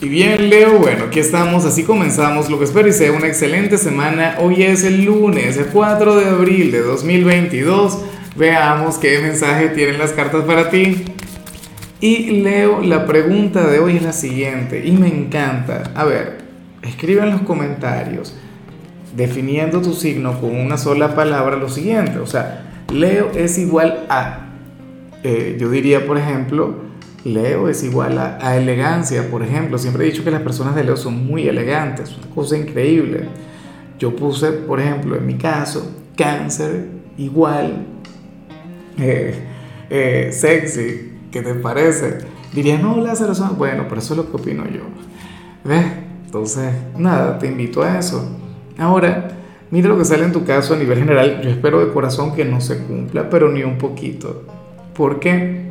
Y bien, Leo, bueno, aquí estamos, así comenzamos. Lo que espero y sea una excelente semana. Hoy es el lunes, el 4 de abril de 2022. Veamos qué mensaje tienen las cartas para ti. Y Leo, la pregunta de hoy es la siguiente, y me encanta. A ver, escribe en los comentarios, definiendo tu signo con una sola palabra, lo siguiente. O sea, Leo es igual a. Eh, yo diría, por ejemplo, Leo es igual a, elegancia, por ejemplo. Siempre he dicho que las personas de Leo son muy elegantes, una cosa increíble. Yo puse, por ejemplo, en mi caso, cáncer igual, eh, eh, sexy, ¿qué te parece? Diría, no, Lázaro, bueno, pero eso es lo que opino yo. ¿Ves? Entonces, nada, te invito a eso. Ahora, mira lo que sale en tu caso a nivel general. Yo espero de corazón que no se cumpla, pero ni un poquito. ¿Por qué?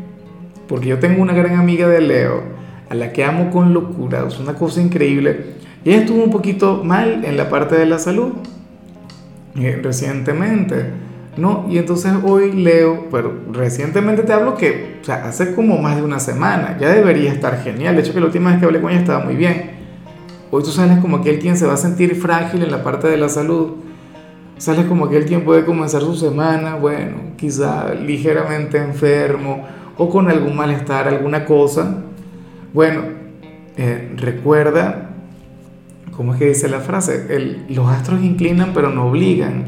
Porque yo tengo una gran amiga de Leo, a la que amo con locura, es una cosa increíble, y ella estuvo un poquito mal en la parte de la salud eh, recientemente, ¿no? Y entonces hoy Leo, pero recientemente te hablo que, o sea, hace como más de una semana, ya debería estar genial, de hecho que la última vez que hablé con ella estaba muy bien. Hoy tú sales como aquel quien se va a sentir frágil en la parte de la salud, sales como aquel quien puede comenzar su semana, bueno, quizá ligeramente enfermo, o con algún malestar, alguna cosa, bueno, eh, recuerda, ¿cómo es que dice la frase? los astros inclinan pero no obligan.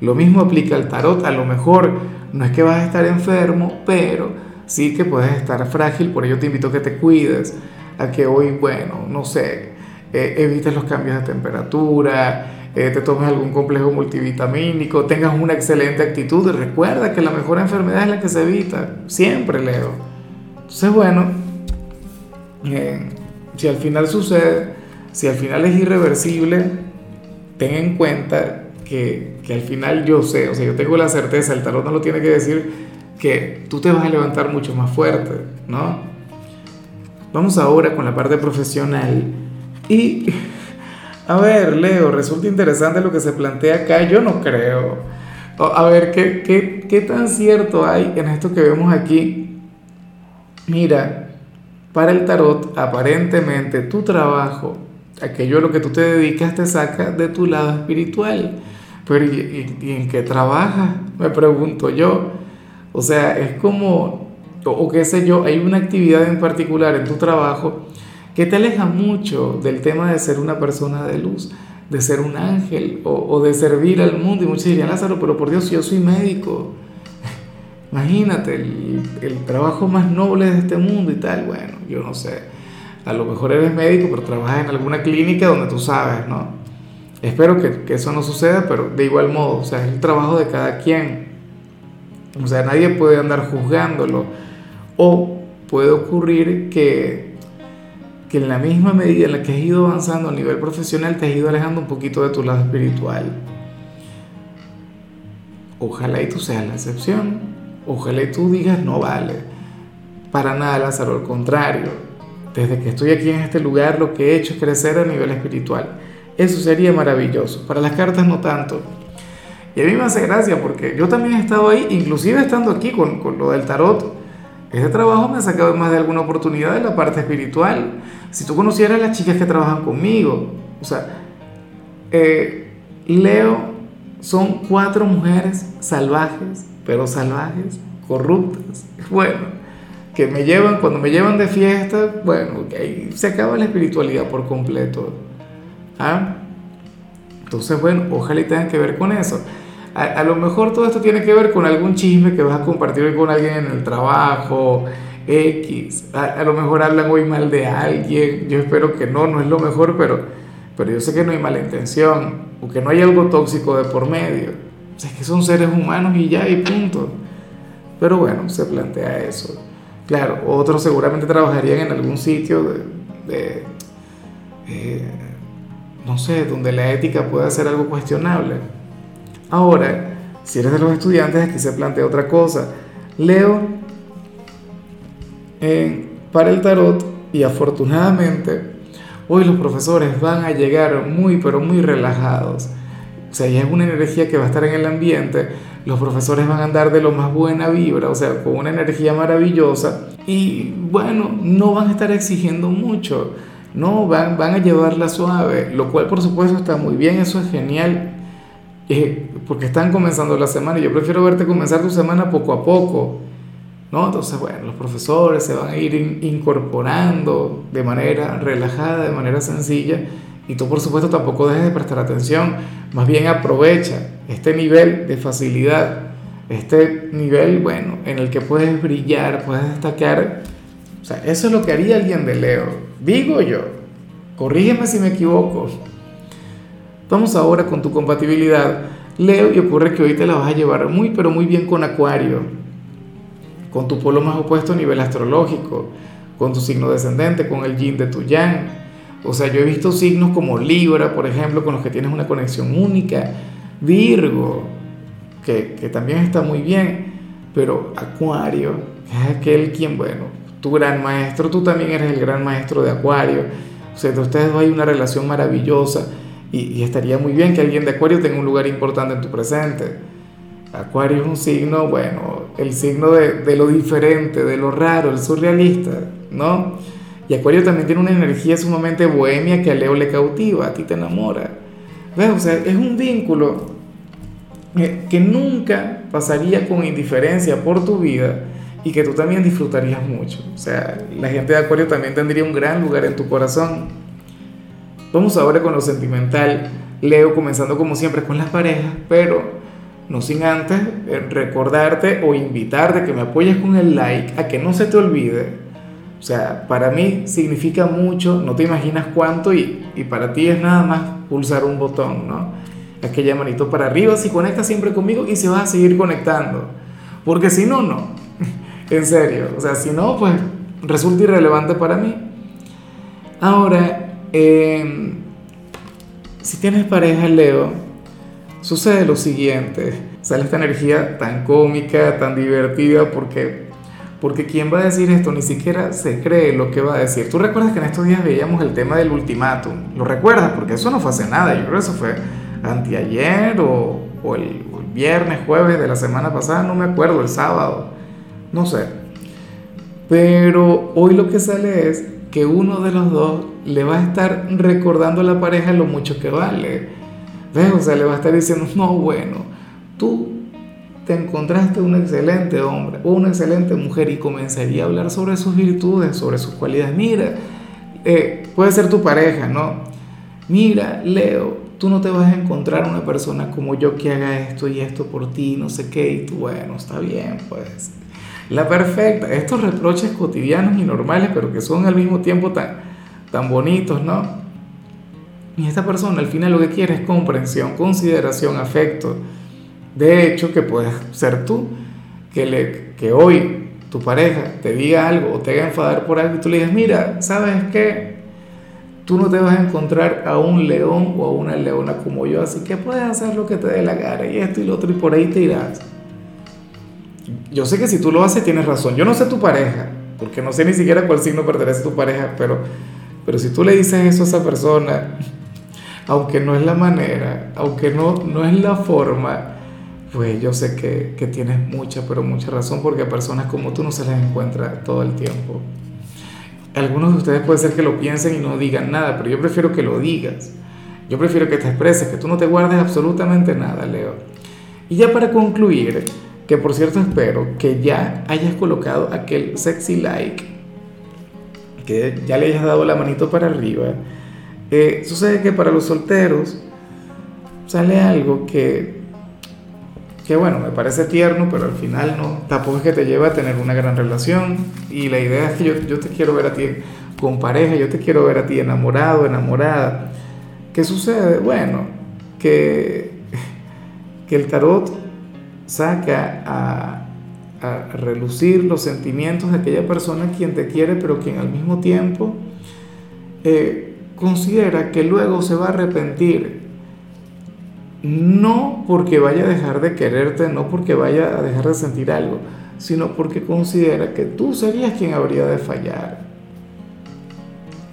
Lo mismo aplica al tarot, a lo mejor no es que vas a estar enfermo, pero sí que puedes estar frágil, por ello te invito a que te cuides, a que hoy, bueno, no sé, eh, evites los cambios de temperatura, eh, te tomes algún complejo multivitamínico, tengas una excelente actitud. Recuerda que la mejor enfermedad es la que se evita. Siempre, Leo. Entonces, bueno, eh, si al final sucede, si al final es irreversible, ten en cuenta que, que al final yo sé, o sea, yo tengo la certeza, el tarot no lo tiene que decir, que tú te vas a levantar mucho más fuerte, ¿no? Vamos ahora con la parte profesional. Y a ver, Leo, resulta interesante lo que se plantea acá. Yo no creo. A ver, ¿qué, qué, qué tan cierto hay en esto que vemos aquí? Mira, para el tarot, aparentemente tu trabajo, aquello a lo que tú te dedicas, te saca de tu lado espiritual. Pero ¿y, en qué trabajas? Me pregunto yo. O sea, es como, o, o qué sé yo, hay una actividad en particular en tu trabajo que te aleja mucho del tema de ser una persona de luz, de ser un ángel o, de servir al mundo. Y muchos dirían, Lázaro, pero por Dios, yo soy médico. Imagínate, el, trabajo más noble de este mundo y tal. Bueno, yo no sé. A lo mejor eres médico, pero trabajas en alguna clínica donde tú sabes, ¿no? Espero que, que eso no suceda, pero de igual modo, o sea, es el trabajo de cada quien. O sea, nadie puede andar juzgándolo. O puede ocurrir que que en la misma medida en la que has ido avanzando a nivel profesional te has ido alejando un poquito de tu lado espiritual. Ojalá y tú seas la excepción. Ojalá y tú digas, no vale. Para nada, Lázaro, al contrario. Desde que estoy aquí en este lugar, lo que he hecho es crecer a nivel espiritual. Eso sería maravilloso. Para las cartas no tanto. Y a mí me hace gracia porque yo también he estado ahí, inclusive estando aquí con, con lo del tarot ese trabajo me ha sacado más de alguna oportunidad en la parte espiritual. Si tú conocieras a las chicas que trabajan conmigo, o sea, eh, Leo son cuatro mujeres salvajes, pero salvajes, corruptas. Bueno, que me llevan, cuando me llevan de fiesta, bueno, ahí se acaba la espiritualidad por completo. ¿Ah? Entonces, bueno, ojalá y tengan que ver con eso a, lo mejor todo esto tiene que ver con algún chisme que vas a compartir con alguien en el trabajo, X. A, lo mejor hablan hoy mal de alguien. Yo espero que no, no es lo mejor, pero, pero yo sé que no hay mala intención o que no hay algo tóxico de por medio. O sea, es que son seres humanos y ya, y punto. Pero bueno, se plantea eso. Claro, otros seguramente trabajarían en algún sitio de, eh, no sé, donde la ética pueda ser algo cuestionable. Ahora, si eres de los estudiantes, aquí se plantea otra cosa. Leo para el tarot y afortunadamente hoy los profesores van a llegar muy pero muy relajados. O sea, ya es una energía que va a estar en el ambiente. Los profesores van a andar de lo más buena vibra, o sea, con una energía maravillosa. Y bueno, no van a estar exigiendo mucho. No, van, van a llevarla suave, lo cual por supuesto está muy bien, eso es genial, eh, porque están comenzando la semana y yo prefiero verte comenzar tu semana poco a poco, ¿no? Entonces, bueno, los profesores se van a ir incorporando de manera relajada, de manera sencilla, y tú por supuesto tampoco dejes de prestar atención, más bien aprovecha este nivel de facilidad, este nivel, bueno, en el que puedes brillar, puedes destacar. O sea, eso es lo que haría alguien de Leo. Digo yo, corrígeme si me equivoco. Vamos ahora con tu compatibilidad. Leo, y ocurre que hoy te la vas a llevar muy, pero muy bien con Acuario, con tu polo más opuesto a nivel astrológico, con tu signo descendente, con el yin de tu yang. O sea, yo he visto signos como Libra, por ejemplo, con los que tienes una conexión única, Virgo, que, que también está muy bien, pero Acuario, es aquel quien, bueno, tu gran maestro, tú también eres el gran maestro de Acuario, o sea, de ustedes hay una relación maravillosa y, estaría muy bien que alguien de Acuario tenga un lugar importante en tu presente. Acuario es un signo, bueno, el signo de, de lo diferente, de lo raro, el surrealista, ¿no? Y Acuario también tiene una energía sumamente bohemia que a Leo le cautiva, a ti te enamora. ¿Ves? O sea, es un vínculo que nunca pasaría con indiferencia por tu vida y que tú también disfrutarías mucho. O sea, la gente de Acuario también tendría un gran lugar en tu corazón. Vamos ahora con lo sentimental. Leo, comenzando como siempre con las parejas, pero no sin antes eh, recordarte o invitarte que me apoyes con el like, a que no se te olvide o sea, para mí significa mucho, no te imaginas cuánto y, y para ti es nada más pulsar un botón, ¿no? Aquella manito para arriba si conectas siempre conmigo y se va a seguir conectando. Porque si no, no. en serio. O sea, si no, pues resulta irrelevante para mí. Ahora, em, si tienes pareja, Leo, sucede lo siguiente. Sale esta energía tan cómica, tan divertida, porque porque quien va a decir esto ni siquiera se cree lo que va a decir. Tú recuerdas que en estos días veíamos el tema del ultimátum. ¿Lo recuerdas? Porque eso no fue hace nada. Yo creo que eso fue anteayer o, o, el, viernes, jueves de la semana pasada, no me acuerdo, el sábado. No sé. Pero hoy lo que sale es que uno de los dos le va a estar recordando a la pareja lo mucho que vale. ¿Ves? O sea, le va a estar diciendo, no, bueno, tú te encontraste un excelente hombre o una excelente mujer y comenzaría a hablar sobre sus virtudes, sobre sus cualidades. Mira, eh, puede ser tu pareja, ¿no? Mira, Leo, tú no te vas a encontrar una persona como yo que haga esto y esto por ti, no sé qué, y tú, bueno, está bien, pues. La perfecta, estos reproches cotidianos y normales, pero que son al mismo tiempo tan, tan bonitos, ¿no? Y esta persona al final lo que quiere es comprensión, consideración, afecto de hecho, que puedes ser tú, que, le, que hoy tu pareja te diga algo o te haga enfadar por algo y tú le digas, mira, ¿sabes qué? Tú no te vas a encontrar a un león o a una leona como yo, así que puedes hacer lo que te dé la gana y esto y lo otro y por ahí te irás. Yo sé que si tú lo haces tienes razón. Yo no sé tu pareja, porque no sé ni siquiera cuál signo pertenece a tu pareja, pero, pero si tú le dices eso a esa persona, aunque no es la manera, aunque no, no es la forma, pues yo sé que, que, tienes mucha, pero mucha razón, porque a personas como tú no se las encuentra todo el tiempo. Algunos de ustedes puede ser que lo piensen y no digan nada, pero yo prefiero que lo digas. Yo prefiero que te expreses, que tú no te guardes absolutamente nada, Leo. Y ya para concluir, que por cierto espero que ya hayas colocado aquel sexy like, que ya le hayas dado la manito para arriba. Eh, sucede que para los solteros sale algo que que bueno, me parece tierno, pero al final no, tampoco es que te lleve a tener una gran relación. Y la idea es que yo, yo te quiero ver a ti con pareja, yo te quiero ver a ti enamorado, enamorada. ¿Qué sucede? Bueno, que, que el tarot saca a, a relucir los sentimientos de aquella persona quien te quiere, pero quien al mismo tiempo eh, considera que luego se va a arrepentir no porque vaya a dejar de quererte, no porque vaya a dejar de sentir algo, sino porque considera que tú serías quien habría de fallar.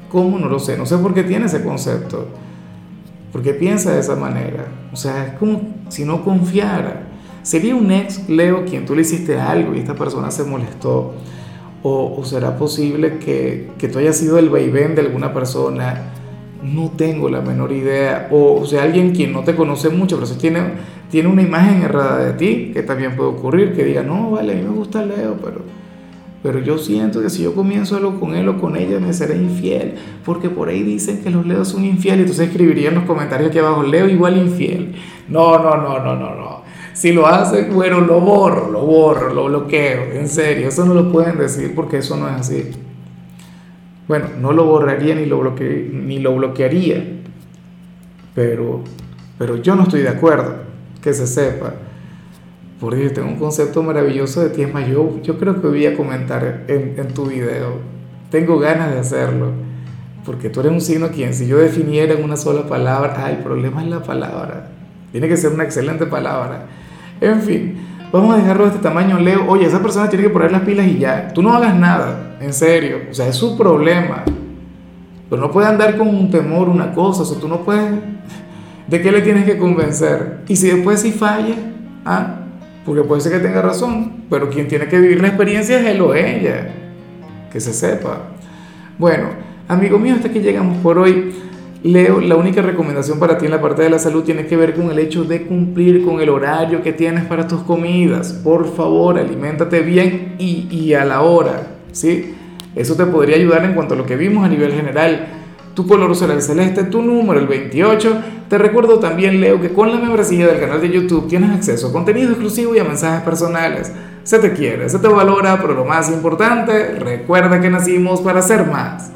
¿Cómo? No lo sé, no sé por qué tiene ese concepto, porque piensa de esa manera. O sea, es como si no confiara. Sería un ex Leo quien tú le hiciste algo y esta persona se molestó. O, será posible que, que, tú hayas sido el vaivén de alguna persona, no tengo la menor idea. O, sea, alguien quien no te conoce mucho, pero si tiene, tiene una imagen errada de ti, que también puede ocurrir, que diga, no, vale, a mí me gusta Leo, pero, pero yo siento que si yo comienzo algo con él o con ella, me seré infiel, porque por ahí dicen que los Leos son infieles, entonces escribiría en los comentarios aquí abajo, Leo igual infiel. No, no, no, no, no, no. Si lo hacen, bueno, lo borro, lo borro, lo bloqueo, en serio, eso no lo pueden decir porque eso no es así. Bueno, no lo borraría ni lo, ni lo bloquearía, pero, pero yo no estoy de acuerdo, que se sepa. Porque tengo un concepto maravilloso de ti, es más, yo, yo creo que voy a comentar en, en tu video. Tengo ganas de hacerlo, porque tú eres un signo quien si yo definiera en una sola palabra, ah, el problema es la palabra. Tiene que ser una excelente palabra. En fin, vamos a dejarlo de este tamaño, Leo. Oye, esa persona tiene que poner las pilas y ya. Tú no hagas nada, en serio. O sea, es su problema. Pero no puede andar con un temor, una cosa. O sea, tú no puedes... ¿De qué le tienes que convencer? Y si después si falla, ¿ah? Porque puede ser que tenga razón, pero quien tiene que vivir la experiencia es él o ella. Que se sepa. Bueno, amigo mío, hasta que llegamos por hoy. Leo, la única recomendación para ti en la parte de la salud tiene que ver con el hecho de cumplir con el horario que tienes para tus comidas. Por favor, aliméntate bien y, y a la hora, ¿sí? Eso te podría ayudar en cuanto a lo que vimos a nivel general. Tu color será el celeste, tu número el 28. Te recuerdo también, Leo, que con la membresía del canal de YouTube tienes acceso a contenido exclusivo y a mensajes personales. Se te quiere, se te valora, pero lo más importante, recuerda que nacimos para ser más.